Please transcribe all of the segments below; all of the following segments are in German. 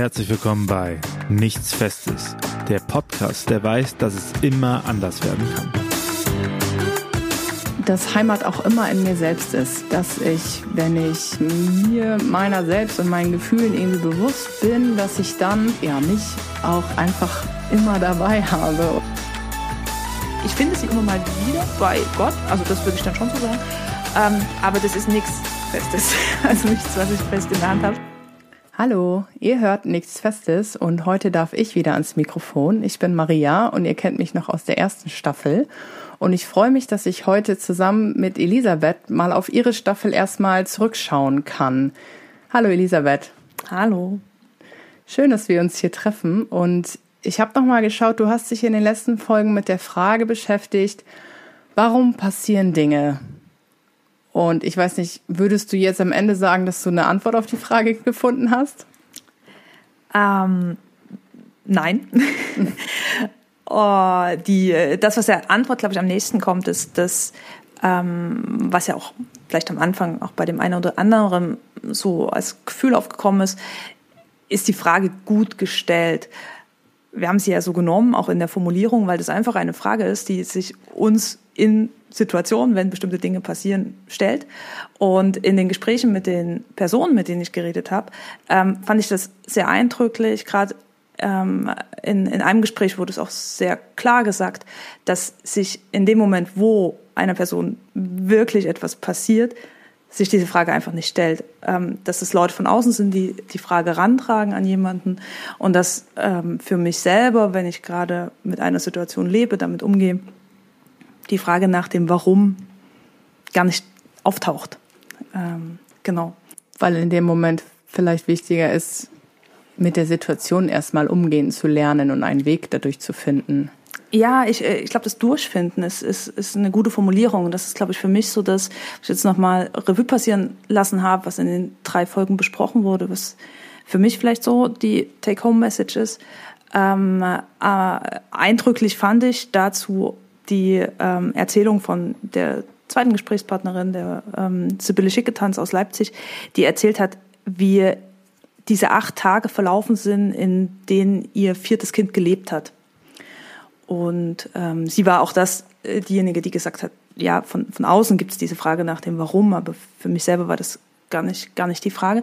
Herzlich willkommen bei Nichts Festes, der Podcast, der weiß, dass es immer anders werden kann. Dass Heimat auch immer in mir selbst ist, dass ich, wenn ich mir meiner selbst und meinen Gefühlen irgendwie bewusst bin, dass ich dann ja mich auch einfach immer dabei habe. Ich finde sie immer mal wieder bei Gott, also das würde ich dann schon so sagen, ähm, aber das ist nichts Festes, also nichts, was ich fest in der Hand habe. Hallo, ihr hört nichts Festes und heute darf ich wieder ans Mikrofon. Ich bin Maria und ihr kennt mich noch aus der ersten Staffel. Und ich freue mich, dass ich heute zusammen mit Elisabeth mal auf ihre Staffel erstmal zurückschauen kann. Hallo Elisabeth. Hallo. Schön, dass wir uns hier treffen. Und ich habe noch mal geschaut, du hast dich in den letzten Folgen mit der Frage beschäftigt, warum passieren Dinge? Und ich weiß nicht, würdest du jetzt am Ende sagen, dass du eine Antwort auf die Frage gefunden hast? Ähm, nein. oh, die, das, was der Antwort, glaube ich, am nächsten kommt, ist das, ähm, was ja auch vielleicht am Anfang auch bei dem einen oder anderen so als Gefühl aufgekommen ist, ist die Frage gut gestellt. Wir haben sie ja so genommen, auch in der Formulierung, weil das einfach eine Frage ist, die sich uns in Situationen, wenn bestimmte Dinge passieren, stellt. Und in den Gesprächen mit den Personen, mit denen ich geredet habe, ähm, fand ich das sehr eindrücklich. Gerade ähm, in, in einem Gespräch wurde es auch sehr klar gesagt, dass sich in dem Moment, wo einer Person wirklich etwas passiert, sich diese Frage einfach nicht stellt. Ähm, dass es Leute von außen sind, die die Frage rantragen an jemanden und dass ähm, für mich selber, wenn ich gerade mit einer Situation lebe, damit umgehe, die Frage nach dem Warum gar nicht auftaucht. Ähm, genau. Weil in dem Moment vielleicht wichtiger ist, mit der Situation erstmal umgehen zu lernen und einen Weg dadurch zu finden. Ja, ich, äh, ich glaube, das Durchfinden ist, ist, ist eine gute Formulierung. Das ist, glaube ich, für mich so, dass ich jetzt nochmal Revue passieren lassen habe, was in den drei Folgen besprochen wurde, was für mich vielleicht so die Take-Home-Message ist. Ähm, äh, eindrücklich fand ich dazu die ähm, Erzählung von der zweiten Gesprächspartnerin, der ähm, Sibylle Schicketanz aus Leipzig, die erzählt hat, wie diese acht Tage verlaufen sind, in denen ihr viertes Kind gelebt hat. Und ähm, sie war auch das, äh, diejenige, die gesagt hat, ja, von, von außen gibt es diese Frage nach dem Warum, aber für mich selber war das gar nicht, gar nicht die Frage.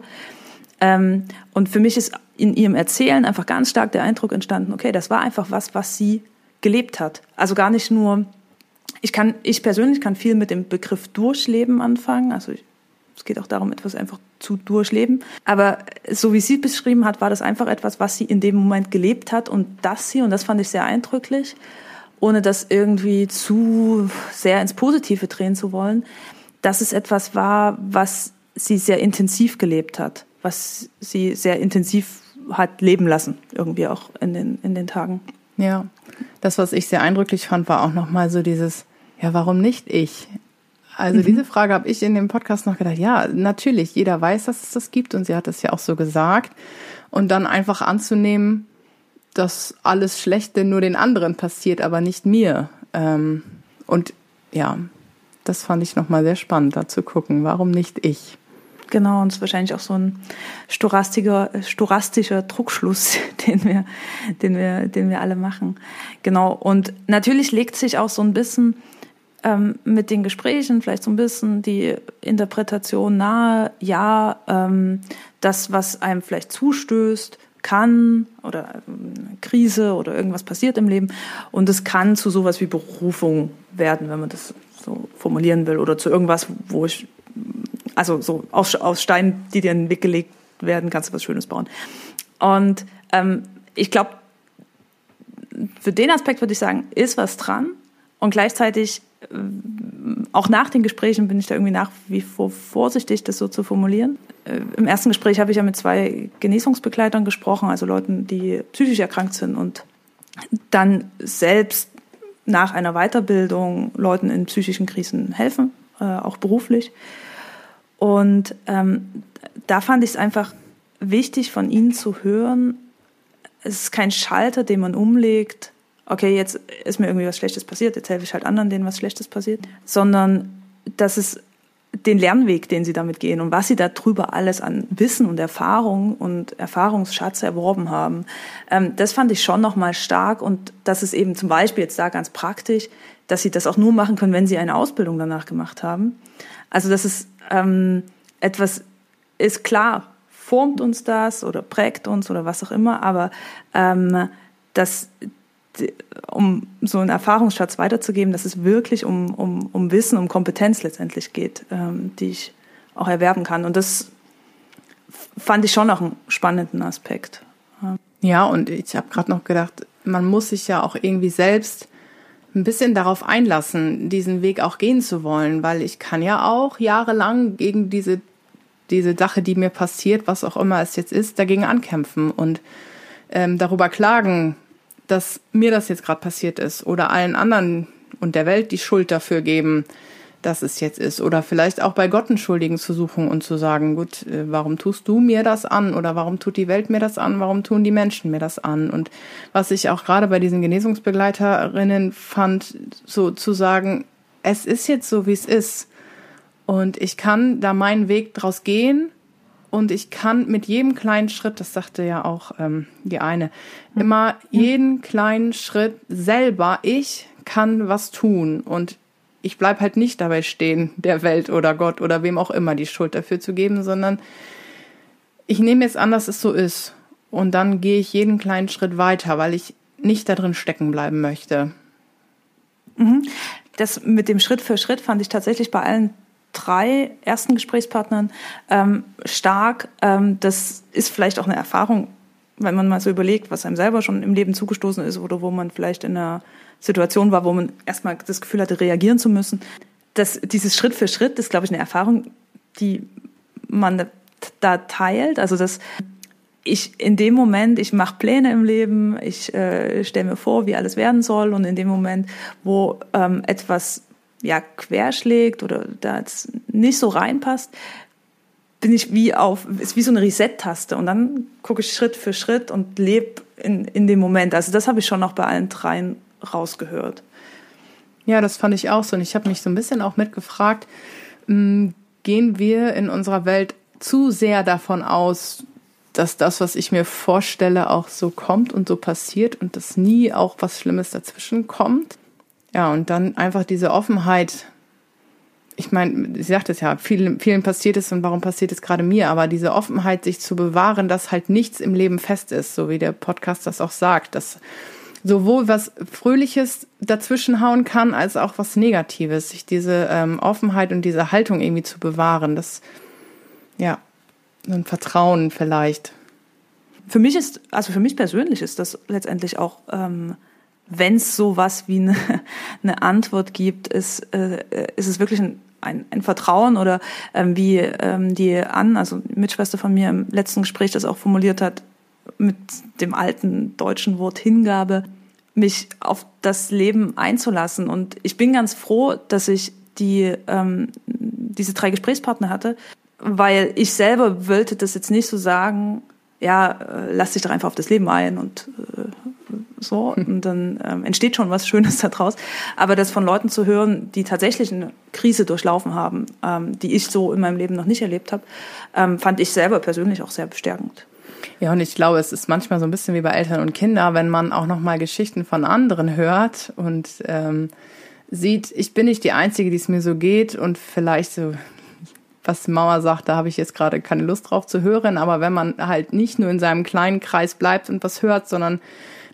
Ähm, und für mich ist in ihrem Erzählen einfach ganz stark der Eindruck entstanden, okay, das war einfach was, was sie gelebt hat. Also gar nicht nur, ich kann, ich persönlich kann viel mit dem Begriff Durchleben anfangen. Also ich, es geht auch darum, etwas einfach zu durchleben. Aber so wie sie beschrieben hat, war das einfach etwas, was sie in dem Moment gelebt hat und das sie, und das fand ich sehr eindrücklich, ohne das irgendwie zu sehr ins Positive drehen zu wollen, dass es etwas war, was sie sehr intensiv gelebt hat, was sie sehr intensiv hat leben lassen, irgendwie auch in den, in den Tagen. Ja, das, was ich sehr eindrücklich fand, war auch nochmal so dieses, ja, warum nicht ich? Also mhm. diese Frage habe ich in dem Podcast noch gedacht, ja, natürlich, jeder weiß, dass es das gibt und sie hat es ja auch so gesagt. Und dann einfach anzunehmen, dass alles Schlechte nur den anderen passiert, aber nicht mir. Ähm, und ja, das fand ich nochmal sehr spannend, da zu gucken, warum nicht ich? Genau, und es ist wahrscheinlich auch so ein storastischer, storastischer Druckschluss, den wir, den wir, den wir alle machen. Genau. Und natürlich legt sich auch so ein bisschen ähm, mit den Gesprächen vielleicht so ein bisschen die Interpretation nahe, ja, ähm, das, was einem vielleicht zustößt, kann oder ähm, Krise oder irgendwas passiert im Leben und es kann zu sowas wie Berufung werden, wenn man das so formulieren will oder zu irgendwas, wo ich also so aus, aus Steinen, die dir in den Weg gelegt werden, kannst du was Schönes bauen. Und ähm, ich glaube, für den Aspekt würde ich sagen, ist was dran. Und gleichzeitig, äh, auch nach den Gesprächen bin ich da irgendwie nach wie vor vorsichtig, das so zu formulieren. Äh, Im ersten Gespräch habe ich ja mit zwei Genesungsbegleitern gesprochen, also Leuten, die psychisch erkrankt sind und dann selbst nach einer Weiterbildung Leuten in psychischen Krisen helfen, äh, auch beruflich. Und ähm, da fand ich es einfach wichtig, von ihnen zu hören, es ist kein Schalter, den man umlegt, okay, jetzt ist mir irgendwie was Schlechtes passiert, jetzt helfe ich halt anderen, denen was Schlechtes passiert, sondern dass es den Lernweg, den sie damit gehen und was sie darüber alles an Wissen und Erfahrung und Erfahrungsschatz erworben haben. Ähm, das fand ich schon nochmal stark und das ist eben zum Beispiel jetzt da ganz praktisch, dass sie das auch nur machen können, wenn sie eine Ausbildung danach gemacht haben. Also das ist ähm, etwas, ist klar, formt uns das oder prägt uns oder was auch immer, aber ähm, das um so einen Erfahrungsschatz weiterzugeben, dass es wirklich um, um, um Wissen, um Kompetenz letztendlich geht, ähm, die ich auch erwerben kann. Und das fand ich schon auch einen spannenden Aspekt. Ja, und ich habe gerade noch gedacht, man muss sich ja auch irgendwie selbst ein bisschen darauf einlassen, diesen Weg auch gehen zu wollen, weil ich kann ja auch jahrelang gegen diese, diese Sache, die mir passiert, was auch immer es jetzt ist, dagegen ankämpfen und ähm, darüber klagen, dass mir das jetzt gerade passiert ist oder allen anderen und der Welt die Schuld dafür geben, dass es jetzt ist. Oder vielleicht auch bei Gott einen Schuldigen zu suchen und zu sagen, gut, äh, warum tust du mir das an? Oder warum tut die Welt mir das an? Warum tun die Menschen mir das an? Und was ich auch gerade bei diesen Genesungsbegleiterinnen fand, so zu sagen, es ist jetzt so, wie es ist. Und ich kann da meinen Weg draus gehen und ich kann mit jedem kleinen Schritt, das sagte ja auch ähm, die eine, immer jeden kleinen Schritt selber, ich kann was tun und ich bleib halt nicht dabei stehen, der Welt oder Gott oder wem auch immer die Schuld dafür zu geben, sondern ich nehme jetzt an, dass es so ist und dann gehe ich jeden kleinen Schritt weiter, weil ich nicht da drin stecken bleiben möchte. Mhm. Das mit dem Schritt für Schritt fand ich tatsächlich bei allen drei ersten Gesprächspartnern ähm, stark. Ähm, das ist vielleicht auch eine Erfahrung, wenn man mal so überlegt, was einem selber schon im Leben zugestoßen ist oder wo man vielleicht in einer Situation war, wo man erstmal das Gefühl hatte, reagieren zu müssen. Das, dieses Schritt für Schritt ist, glaube ich, eine Erfahrung, die man da teilt. Also das ich in dem Moment, ich mache Pläne im Leben, ich äh, stelle mir vor, wie alles werden soll und in dem Moment, wo ähm, etwas ja querschlägt oder da nicht so reinpasst, bin ich wie auf, ist wie so eine Reset-Taste und dann gucke ich Schritt für Schritt und lebe in, in dem Moment. Also das habe ich schon noch bei allen dreien rausgehört. Ja, das fand ich auch so. Und ich habe mich so ein bisschen auch mitgefragt, hm, gehen wir in unserer Welt zu sehr davon aus, dass das, was ich mir vorstelle, auch so kommt und so passiert und dass nie auch was Schlimmes dazwischen kommt? Ja, und dann einfach diese Offenheit. Ich meine, sie sagt es ja, vielen, vielen passiert es und warum passiert es gerade mir? Aber diese Offenheit, sich zu bewahren, dass halt nichts im Leben fest ist, so wie der Podcast das auch sagt, dass sowohl was Fröhliches dazwischenhauen kann, als auch was Negatives. Sich diese ähm, Offenheit und diese Haltung irgendwie zu bewahren, das, ja, ein Vertrauen vielleicht. Für mich ist, also für mich persönlich ist das letztendlich auch ähm, wenn es sowas wie eine, eine Antwort gibt, ist, äh, ist es wirklich ein, ein, ein Vertrauen oder ähm, wie ähm, die Ann, also Mitschwester von mir im letzten Gespräch das auch formuliert hat, mit dem alten deutschen Wort Hingabe, mich auf das Leben einzulassen. Und ich bin ganz froh, dass ich die, ähm, diese drei Gesprächspartner hatte, weil ich selber wollte das jetzt nicht so sagen, ja, äh, lass dich doch einfach auf das Leben ein und äh, so und dann ähm, entsteht schon was Schönes daraus. Aber das von Leuten zu hören, die tatsächlich eine Krise durchlaufen haben, ähm, die ich so in meinem Leben noch nicht erlebt habe, ähm, fand ich selber persönlich auch sehr bestärkend. Ja, und ich glaube, es ist manchmal so ein bisschen wie bei Eltern und Kindern, wenn man auch noch mal Geschichten von anderen hört und ähm, sieht, ich bin nicht die Einzige, die es mir so geht und vielleicht so was Mauer sagt, da habe ich jetzt gerade keine Lust drauf zu hören, aber wenn man halt nicht nur in seinem kleinen Kreis bleibt und was hört, sondern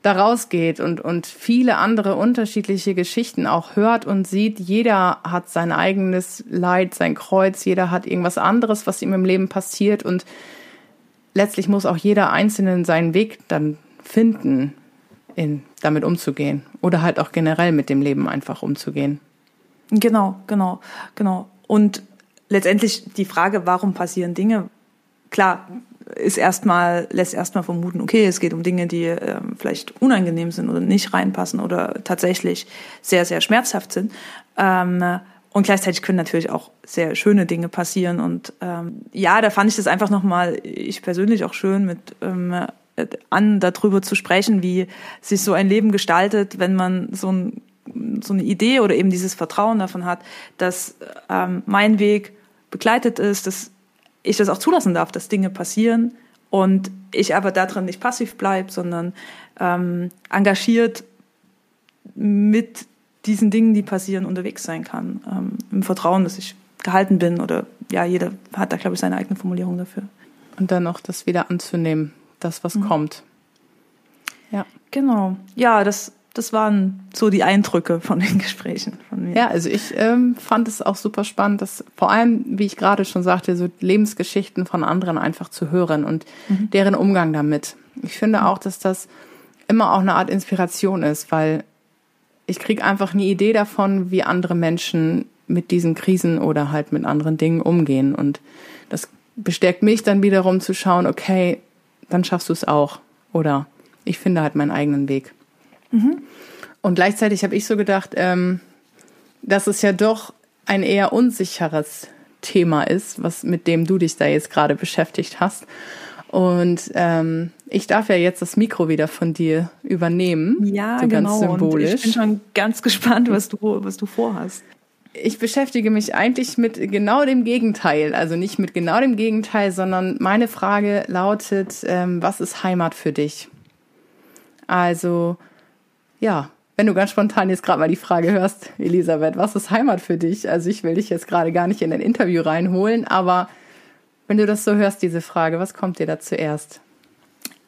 da rausgeht und, und viele andere unterschiedliche Geschichten auch hört und sieht. Jeder hat sein eigenes Leid, sein Kreuz, jeder hat irgendwas anderes, was ihm im Leben passiert und letztlich muss auch jeder Einzelne seinen Weg dann finden, in, damit umzugehen oder halt auch generell mit dem Leben einfach umzugehen. Genau, genau, genau. Und letztendlich die Frage, warum passieren Dinge? Klar, ist erstmal, lässt erstmal vermuten, okay, es geht um Dinge, die äh, vielleicht unangenehm sind oder nicht reinpassen oder tatsächlich sehr, sehr schmerzhaft sind. Ähm, und gleichzeitig können natürlich auch sehr schöne Dinge passieren. Und ähm, ja, da fand ich das einfach nochmal, ich persönlich auch schön, mit ähm, an darüber zu sprechen, wie sich so ein Leben gestaltet, wenn man so, ein, so eine Idee oder eben dieses Vertrauen davon hat, dass ähm, mein Weg begleitet ist, dass ich das auch zulassen darf, dass Dinge passieren und ich aber darin nicht passiv bleibe, sondern ähm, engagiert mit diesen Dingen, die passieren, unterwegs sein kann. Ähm, Im Vertrauen, dass ich gehalten bin oder ja, jeder hat da, glaube ich, seine eigene Formulierung dafür. Und dann noch das wieder anzunehmen, das, was mhm. kommt. Ja. Genau. Ja, das, das waren so die Eindrücke von den Gesprächen von mir. Ja, also ich ähm, fand es auch super spannend, dass vor allem, wie ich gerade schon sagte, so Lebensgeschichten von anderen einfach zu hören und mhm. deren Umgang damit. Ich finde auch, dass das immer auch eine Art Inspiration ist, weil ich kriege einfach eine Idee davon, wie andere Menschen mit diesen Krisen oder halt mit anderen Dingen umgehen. Und das bestärkt mich dann wiederum zu schauen, okay, dann schaffst du es auch. Oder ich finde halt meinen eigenen Weg. Mhm. Und gleichzeitig habe ich so gedacht, ähm, dass es ja doch ein eher unsicheres Thema ist, was mit dem du dich da jetzt gerade beschäftigt hast. Und ähm, ich darf ja jetzt das Mikro wieder von dir übernehmen. Ja, so genau. Ganz symbolisch. Und ich bin schon ganz gespannt, was du, was du vorhast. Ich beschäftige mich eigentlich mit genau dem Gegenteil. Also nicht mit genau dem Gegenteil, sondern meine Frage lautet, ähm, was ist Heimat für dich? Also, ja, wenn du ganz spontan jetzt gerade mal die Frage hörst, Elisabeth, was ist Heimat für dich? Also ich will dich jetzt gerade gar nicht in ein Interview reinholen, aber wenn du das so hörst, diese Frage, was kommt dir da zuerst?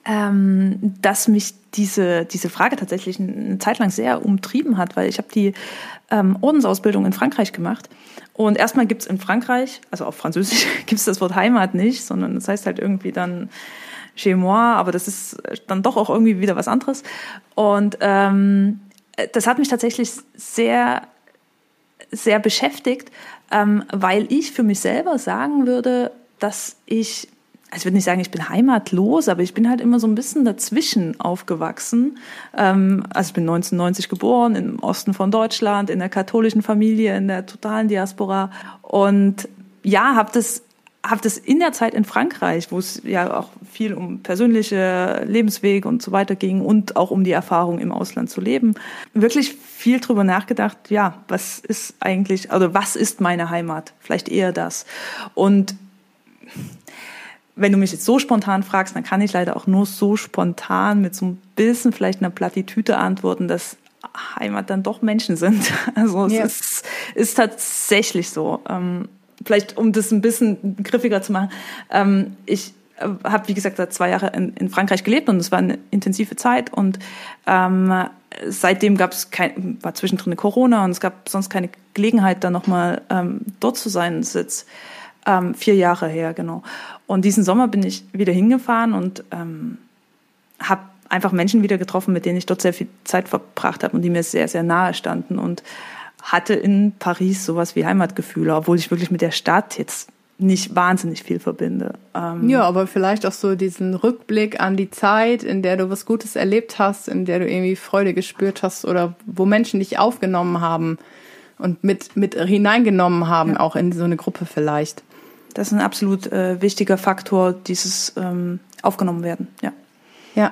Ähm, dass mich diese, diese Frage tatsächlich eine Zeit lang sehr umtrieben hat, weil ich habe die ähm, Ordensausbildung in Frankreich gemacht. Und erstmal gibt's in Frankreich, also auf Französisch, gibt's das Wort Heimat nicht, sondern das heißt halt irgendwie dann chez moi, aber das ist dann doch auch irgendwie wieder was anderes. Und ähm, das hat mich tatsächlich sehr, sehr beschäftigt, ähm, weil ich für mich selber sagen würde, dass ich, also ich würde nicht sagen, ich bin heimatlos, aber ich bin halt immer so ein bisschen dazwischen aufgewachsen. Ähm, also ich bin 1990 geboren, im Osten von Deutschland, in der katholischen Familie, in der totalen Diaspora und ja, habe das habe das in der Zeit in Frankreich, wo es ja auch viel um persönliche Lebensweg und so weiter ging und auch um die Erfahrung im Ausland zu leben, wirklich viel drüber nachgedacht, ja, was ist eigentlich, also was ist meine Heimat? Vielleicht eher das. Und wenn du mich jetzt so spontan fragst, dann kann ich leider auch nur so spontan mit so ein bisschen vielleicht einer Plattitüte antworten, dass Heimat dann doch Menschen sind. Also es ja. ist, ist tatsächlich so. Ähm, vielleicht um das ein bisschen griffiger zu machen. Ähm, ich äh, habe, wie gesagt, seit zwei Jahren in, in, Frankreich gelebt und es war eine intensive Zeit und ähm, seitdem gab es kein, war zwischendrin Corona und es gab sonst keine Gelegenheit, da nochmal ähm, dort zu sein. Das ist jetzt ähm, vier Jahre her, genau. Und diesen Sommer bin ich wieder hingefahren und ähm, habe einfach Menschen wieder getroffen, mit denen ich dort sehr viel Zeit verbracht habe und die mir sehr, sehr nahe standen und hatte in Paris sowas wie Heimatgefühle, obwohl ich wirklich mit der Stadt jetzt nicht wahnsinnig viel verbinde. Ähm ja, aber vielleicht auch so diesen Rückblick an die Zeit, in der du was Gutes erlebt hast, in der du irgendwie Freude gespürt hast oder wo Menschen dich aufgenommen haben und mit, mit hineingenommen haben, ja. auch in so eine Gruppe vielleicht. Das ist ein absolut äh, wichtiger Faktor, dieses ähm, aufgenommen werden, ja. Ja.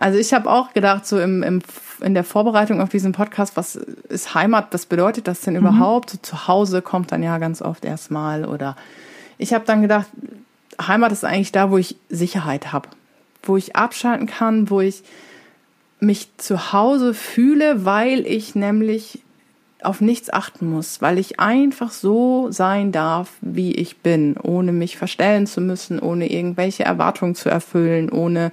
Also ich habe auch gedacht, so im, im, in der Vorbereitung auf diesen Podcast, was ist Heimat, was bedeutet das denn mhm. überhaupt? So zu Hause kommt dann ja ganz oft erstmal. Oder ich habe dann gedacht, Heimat ist eigentlich da, wo ich Sicherheit habe, wo ich abschalten kann, wo ich mich zu Hause fühle, weil ich nämlich auf nichts achten muss, weil ich einfach so sein darf, wie ich bin, ohne mich verstellen zu müssen, ohne irgendwelche Erwartungen zu erfüllen, ohne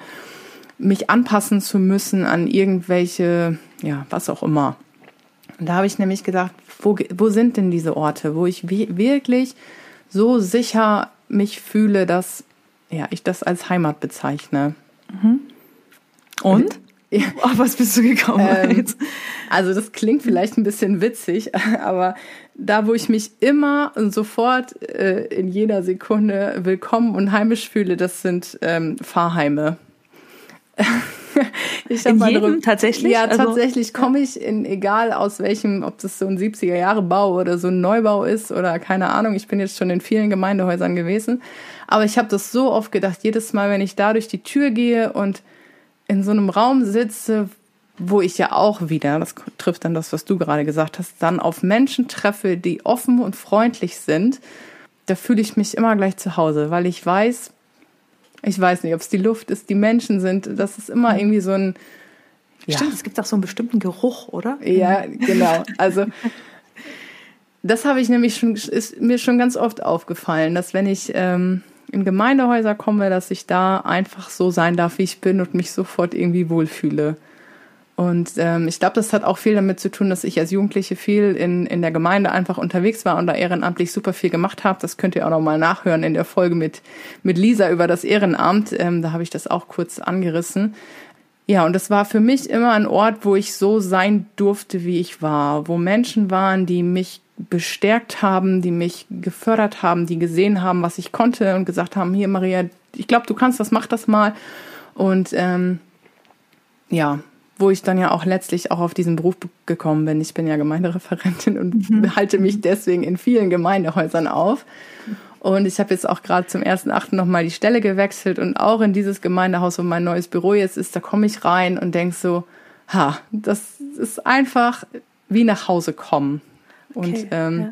mich anpassen zu müssen an irgendwelche, ja, was auch immer. Und da habe ich nämlich gedacht, wo, wo sind denn diese Orte, wo ich wirklich so sicher mich fühle, dass ja, ich das als Heimat bezeichne. Mhm. Und? Oh, was bist du gekommen? Ähm, also das klingt vielleicht ein bisschen witzig, aber da, wo ich mich immer und sofort äh, in jeder Sekunde willkommen und heimisch fühle, das sind ähm, Fahrheime. ich in jedem tatsächlich? Ja, also, tatsächlich komme ich in, egal aus welchem, ob das so ein 70er Jahre Bau oder so ein Neubau ist oder keine Ahnung. Ich bin jetzt schon in vielen Gemeindehäusern gewesen. Aber ich habe das so oft gedacht, jedes Mal, wenn ich da durch die Tür gehe und in so einem Raum sitze, wo ich ja auch wieder, das trifft dann das, was du gerade gesagt hast, dann auf Menschen treffe, die offen und freundlich sind da fühle ich mich immer gleich zu Hause, weil ich weiß, ich weiß nicht, ob es die Luft ist, die Menschen sind, das ist immer irgendwie so ein. Ja. Stimmt, es gibt auch so einen bestimmten Geruch, oder? Ja, genau. Also das habe ich nämlich schon, ist mir schon ganz oft aufgefallen, dass wenn ich ähm, in Gemeindehäuser komme, dass ich da einfach so sein darf, wie ich bin und mich sofort irgendwie wohlfühle. Und ähm, ich glaube, das hat auch viel damit zu tun, dass ich als Jugendliche viel in, in der Gemeinde einfach unterwegs war und da ehrenamtlich super viel gemacht habe. Das könnt ihr auch noch mal nachhören in der Folge mit, mit Lisa über das Ehrenamt. Ähm, da habe ich das auch kurz angerissen. Ja, und das war für mich immer ein Ort, wo ich so sein durfte, wie ich war, wo Menschen waren, die mich bestärkt haben, die mich gefördert haben, die gesehen haben, was ich konnte und gesagt haben, hier Maria, ich glaube, du kannst das, mach das mal. Und ähm, ja, wo ich dann ja auch letztlich auch auf diesen Beruf gekommen bin. Ich bin ja Gemeindereferentin und mhm. halte mich deswegen in vielen Gemeindehäusern auf. Und ich habe jetzt auch gerade zum ersten Achten nochmal die Stelle gewechselt und auch in dieses Gemeindehaus, wo mein neues Büro jetzt ist, da komme ich rein und denk so, ha, das ist einfach wie nach Hause kommen. Okay, und ähm, ja.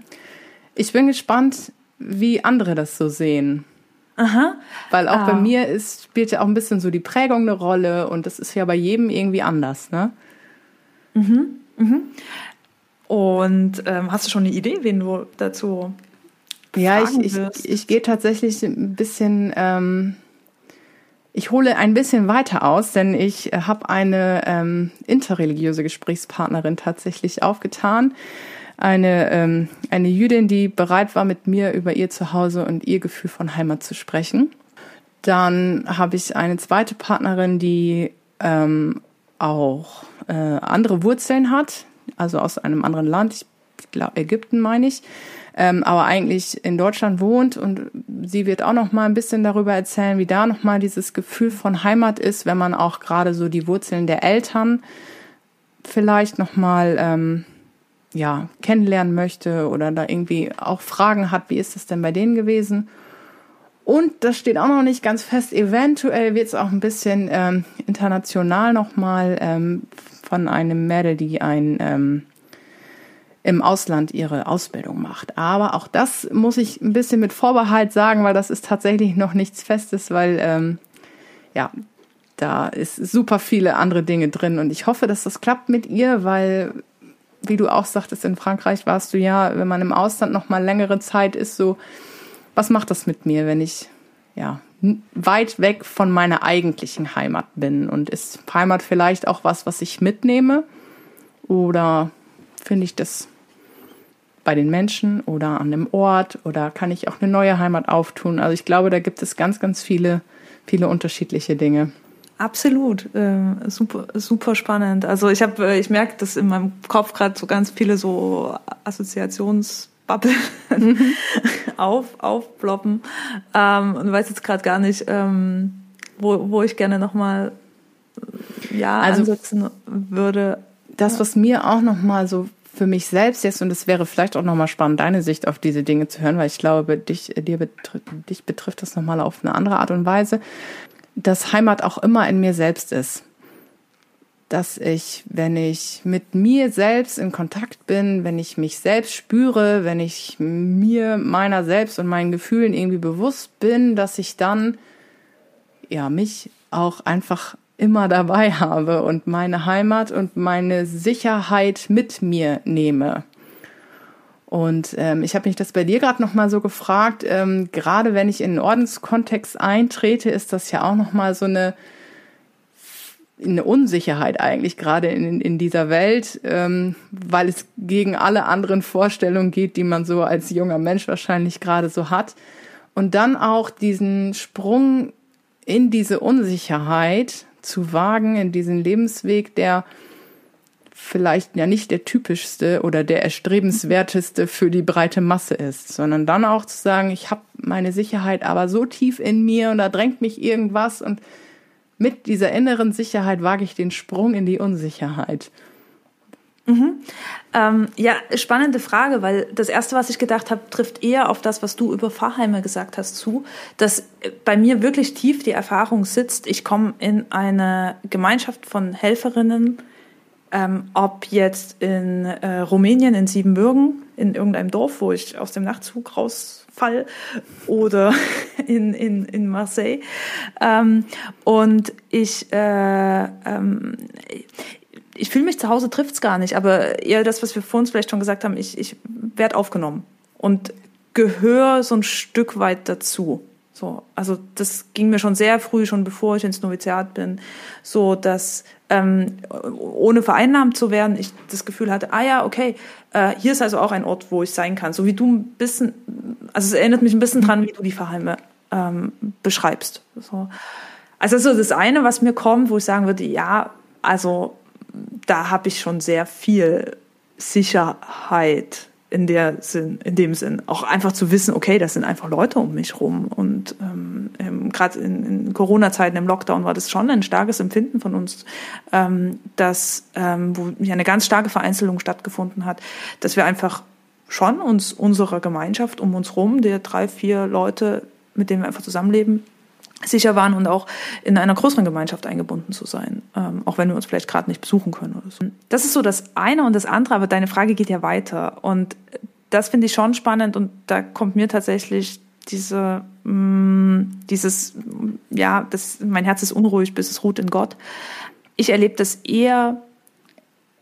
ich bin gespannt, wie andere das so sehen. Aha. Weil auch ah. bei mir ist, spielt ja auch ein bisschen so die Prägung eine Rolle und das ist ja bei jedem irgendwie anders, ne? Mhm. Mhm. Und ähm, hast du schon eine Idee, wen du dazu Ja, ich, ich, ich gehe tatsächlich ein bisschen, ähm, ich hole ein bisschen weiter aus, denn ich habe eine ähm, interreligiöse Gesprächspartnerin tatsächlich aufgetan eine, ähm, eine Jüdin, die bereit war, mit mir über ihr Zuhause und ihr Gefühl von Heimat zu sprechen. Dann habe ich eine zweite Partnerin, die ähm, auch äh, andere Wurzeln hat, also aus einem anderen Land, ich glaube Ägypten meine ich, ähm, aber eigentlich in Deutschland wohnt und sie wird auch noch mal ein bisschen darüber erzählen, wie da noch mal dieses Gefühl von Heimat ist, wenn man auch gerade so die Wurzeln der Eltern vielleicht noch mal ähm, ja, kennenlernen möchte oder da irgendwie auch Fragen hat, wie ist das denn bei denen gewesen? Und das steht auch noch nicht ganz fest. Eventuell wird es auch ein bisschen ähm, international nochmal ähm, von einem Mädel, die ein ähm, im Ausland ihre Ausbildung macht. Aber auch das muss ich ein bisschen mit Vorbehalt sagen, weil das ist tatsächlich noch nichts Festes, weil ähm, ja, da ist super viele andere Dinge drin und ich hoffe, dass das klappt mit ihr, weil wie du auch sagtest, in Frankreich warst du ja, wenn man im Ausland noch mal längere Zeit ist, so, was macht das mit mir, wenn ich ja weit weg von meiner eigentlichen Heimat bin? Und ist Heimat vielleicht auch was, was ich mitnehme? Oder finde ich das bei den Menschen oder an dem Ort? Oder kann ich auch eine neue Heimat auftun? Also ich glaube, da gibt es ganz, ganz viele, viele unterschiedliche Dinge. Absolut, äh, super, super spannend. Also ich habe, äh, ich merke, dass in meinem Kopf gerade so ganz viele so Assoziationsbubble mhm. auf, aufploppen ähm, und weiß jetzt gerade gar nicht, ähm, wo, wo ich gerne nochmal ja also, ansetzen würde. Das, was mir auch nochmal so für mich selbst jetzt, und es wäre vielleicht auch nochmal spannend, deine Sicht auf diese Dinge zu hören, weil ich glaube, dich, dir betrifft, dich betrifft das nochmal auf eine andere Art und Weise dass Heimat auch immer in mir selbst ist. Dass ich, wenn ich mit mir selbst in Kontakt bin, wenn ich mich selbst spüre, wenn ich mir meiner selbst und meinen Gefühlen irgendwie bewusst bin, dass ich dann ja mich auch einfach immer dabei habe und meine Heimat und meine Sicherheit mit mir nehme. Und ähm, ich habe mich das bei dir gerade noch mal so gefragt. Ähm, gerade wenn ich in den Ordenskontext eintrete, ist das ja auch noch mal so eine eine Unsicherheit eigentlich gerade in, in dieser Welt, ähm, weil es gegen alle anderen Vorstellungen geht, die man so als junger Mensch wahrscheinlich gerade so hat. Und dann auch diesen Sprung in diese Unsicherheit zu wagen, in diesen Lebensweg, der vielleicht ja nicht der typischste oder der erstrebenswerteste für die breite Masse ist, sondern dann auch zu sagen, ich habe meine Sicherheit aber so tief in mir und da drängt mich irgendwas und mit dieser inneren Sicherheit wage ich den Sprung in die Unsicherheit. Mhm. Ähm, ja, spannende Frage, weil das erste, was ich gedacht habe, trifft eher auf das, was du über Pfarrheime gesagt hast, zu, dass bei mir wirklich tief die Erfahrung sitzt. Ich komme in eine Gemeinschaft von Helferinnen, ähm, ob jetzt in äh, Rumänien, in Siebenbürgen, in irgendeinem Dorf, wo ich aus dem Nachtzug raus Fall oder in, in, in Marseille. Ähm, und ich, äh, ähm, ich fühle mich zu Hause trifft's gar nicht, aber eher das, was wir vor uns vielleicht schon gesagt haben, ich, ich werde aufgenommen und gehöre so ein Stück weit dazu. So, also das ging mir schon sehr früh, schon bevor ich ins Noviziat bin, so dass ähm, ohne vereinnahmt zu werden, ich das Gefühl hatte, ah ja, okay, äh, hier ist also auch ein Ort, wo ich sein kann. So wie du ein bisschen, also es erinnert mich ein bisschen dran, wie du die Verheime ähm, beschreibst. So. Also so das eine, was mir kommt, wo ich sagen würde, ja, also da habe ich schon sehr viel Sicherheit in der Sinn, in dem Sinn. Auch einfach zu wissen, okay, das sind einfach Leute um mich rum. Und ähm, ähm, gerade in, in Corona-Zeiten im Lockdown war das schon ein starkes Empfinden von uns, ähm, dass ähm, wo eine ganz starke Vereinzelung stattgefunden hat, dass wir einfach schon uns unserer Gemeinschaft um uns rum, der drei, vier Leute, mit denen wir einfach zusammenleben, sicher waren und auch in einer größeren Gemeinschaft eingebunden zu sein, ähm, auch wenn wir uns vielleicht gerade nicht besuchen können oder so. Das ist so das eine und das andere, aber deine Frage geht ja weiter und das finde ich schon spannend und da kommt mir tatsächlich diese mh, mm, dieses ja, das mein Herz ist unruhig, bis es ruht in Gott. Ich erlebe das eher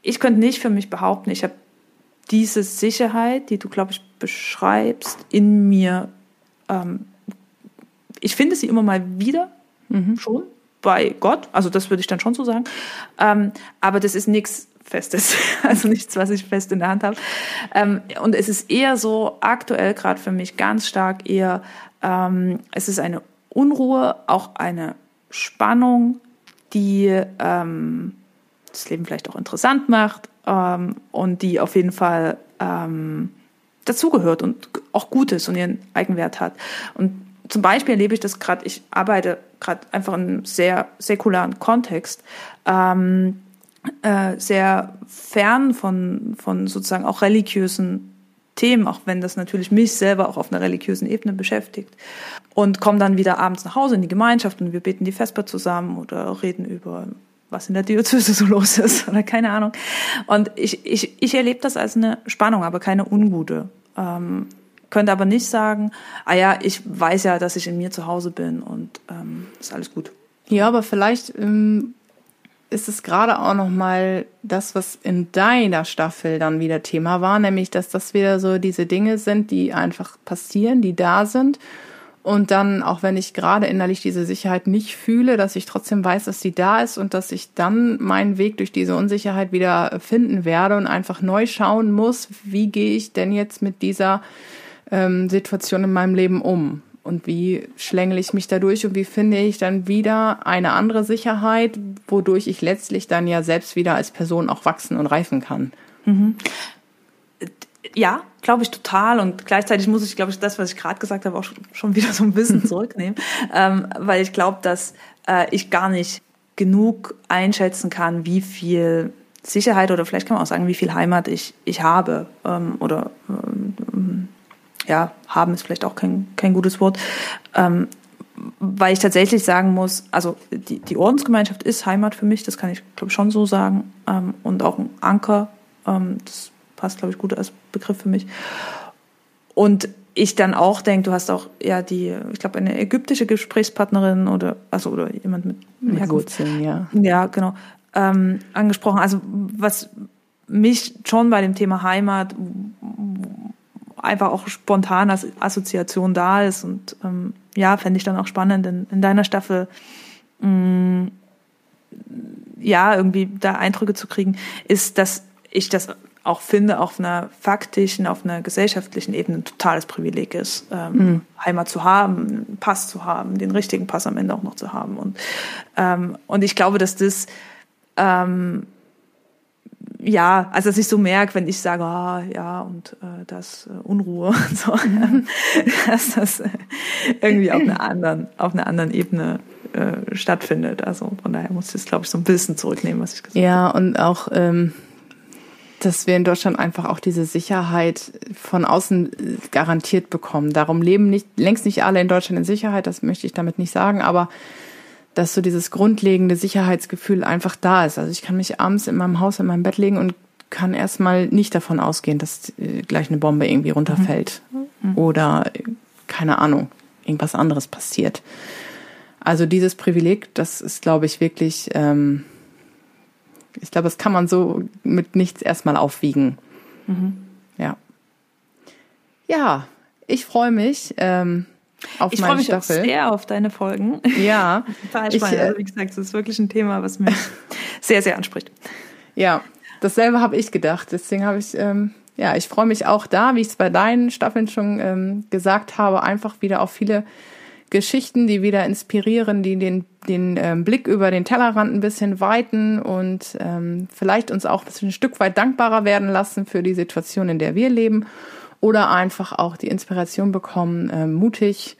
ich könnte nicht für mich behaupten, ich habe diese Sicherheit, die du glaube ich beschreibst, in mir ähm, ich finde sie immer mal wieder mhm. schon bei Gott, also das würde ich dann schon so sagen. Ähm, aber das ist nichts Festes, also nichts, was ich fest in der Hand habe. Ähm, und es ist eher so aktuell gerade für mich ganz stark eher, ähm, es ist eine Unruhe, auch eine Spannung, die ähm, das Leben vielleicht auch interessant macht ähm, und die auf jeden Fall ähm, dazugehört und auch gut ist und ihren Eigenwert hat. Und zum Beispiel erlebe ich das gerade, ich arbeite gerade einfach in einem sehr säkularen Kontext, ähm, äh, sehr fern von, von sozusagen auch religiösen Themen, auch wenn das natürlich mich selber auch auf einer religiösen Ebene beschäftigt. Und komme dann wieder abends nach Hause in die Gemeinschaft und wir beten die Vesper zusammen oder reden über was in der Diözese so los ist oder keine Ahnung. Und ich, ich, ich erlebe das als eine Spannung, aber keine ungute. Ähm, könnte aber nicht sagen, ah ja, ich weiß ja, dass ich in mir zu Hause bin und ähm, ist alles gut. Ja, aber vielleicht ähm, ist es gerade auch noch mal das, was in deiner Staffel dann wieder Thema war, nämlich, dass das wieder so diese Dinge sind, die einfach passieren, die da sind. Und dann, auch wenn ich gerade innerlich diese Sicherheit nicht fühle, dass ich trotzdem weiß, dass sie da ist und dass ich dann meinen Weg durch diese Unsicherheit wieder finden werde und einfach neu schauen muss, wie gehe ich denn jetzt mit dieser ähm, Situation in meinem Leben um? Und wie schlängel ich mich dadurch und wie finde ich dann wieder eine andere Sicherheit, wodurch ich letztlich dann ja selbst wieder als Person auch wachsen und reifen kann? Mhm. Ja, glaube ich total. Und gleichzeitig muss ich, glaube ich, das, was ich gerade gesagt habe, auch schon wieder so ein bisschen zurücknehmen, ähm, weil ich glaube, dass äh, ich gar nicht genug einschätzen kann, wie viel Sicherheit oder vielleicht kann man auch sagen, wie viel Heimat ich, ich habe ähm, oder ähm, ja, haben ist vielleicht auch kein, kein gutes Wort, ähm, weil ich tatsächlich sagen muss, also die, die Ordensgemeinschaft ist Heimat für mich, das kann ich glaube ich schon so sagen, ähm, und auch ein Anker, ähm, das passt glaube ich gut als Begriff für mich. Und ich dann auch denke, du hast auch ja die, ich glaube eine ägyptische Gesprächspartnerin oder also oder jemand mit, mit Wurzeln, ja. Ja, genau. Ähm, angesprochen. Also was mich schon bei dem Thema Heimat einfach auch spontan als Assoziation da ist. Und ähm, ja, fände ich dann auch spannend in, in deiner Staffel mh, mm, ja, irgendwie da Eindrücke zu kriegen, ist, dass ich das auch finde, auf einer faktischen, auf einer gesellschaftlichen Ebene ein totales Privileg ist, ähm, mhm. Heimat zu haben, einen Pass zu haben, den richtigen Pass am Ende auch noch zu haben. Und, ähm, und ich glaube, dass das ähm, ja, also dass ich so merke, wenn ich sage, ah, ja, und äh, das äh, Unruhe und so, dass das äh, irgendwie auf einer anderen, auf einer anderen Ebene äh, stattfindet. Also von daher muss ich das, glaube ich, so ein bisschen zurücknehmen, was ich gesagt habe. Ja, und auch, ähm, dass wir in Deutschland einfach auch diese Sicherheit von außen äh, garantiert bekommen. Darum leben nicht, längst nicht alle in Deutschland in Sicherheit, das möchte ich damit nicht sagen, aber dass so dieses grundlegende Sicherheitsgefühl einfach da ist. Also ich kann mich abends in meinem Haus in meinem Bett legen und kann erstmal nicht davon ausgehen, dass äh, gleich eine Bombe irgendwie runterfällt. Mhm. Oder keine Ahnung, irgendwas anderes passiert. Also dieses Privileg, das ist, glaube ich, wirklich, ähm, ich glaube, das kann man so mit nichts erstmal aufwiegen. Mhm. Ja. Ja, ich freue mich. Ähm, auf ich meine mich Staffel. Auch sehr auf deine Folgen. Ja. Total spannend. Ich, äh, also, wie gesagt, das ist wirklich ein Thema, was mich sehr, sehr anspricht. Ja, dasselbe habe ich gedacht. Deswegen habe ich, ähm, ja, ich freue mich auch da, wie ich es bei deinen Staffeln schon ähm, gesagt habe, einfach wieder auf viele Geschichten, die wieder inspirieren, die den, den ähm, Blick über den Tellerrand ein bisschen weiten und ähm, vielleicht uns auch ein Stück weit dankbarer werden lassen für die Situation, in der wir leben oder einfach auch die Inspiration bekommen, äh, mutig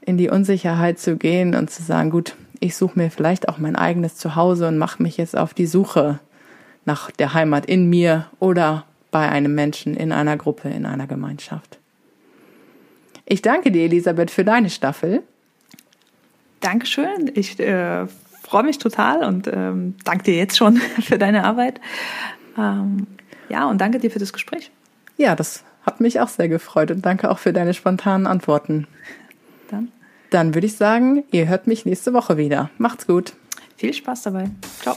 in die Unsicherheit zu gehen und zu sagen, gut, ich suche mir vielleicht auch mein eigenes Zuhause und mache mich jetzt auf die Suche nach der Heimat in mir oder bei einem Menschen, in einer Gruppe, in einer Gemeinschaft. Ich danke dir, Elisabeth, für deine Staffel. Dankeschön. Ich äh, freue mich total und ähm, danke dir jetzt schon für deine Arbeit. Ähm, ja, und danke dir für das Gespräch. Ja, das hat mich auch sehr gefreut und danke auch für deine spontanen Antworten. Dann, Dann würde ich sagen, ihr hört mich nächste Woche wieder. Macht's gut. Viel Spaß dabei. Ciao.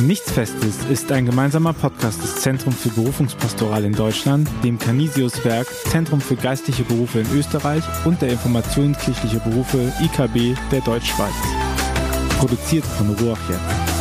Nichts Festes ist ein gemeinsamer Podcast des Zentrum für Berufungspastoral in Deutschland, dem Canisius-Werk Zentrum für geistliche Berufe in Österreich und der Informationskirchliche Berufe IKB der Deutschschweiz. Produziert von Ruach.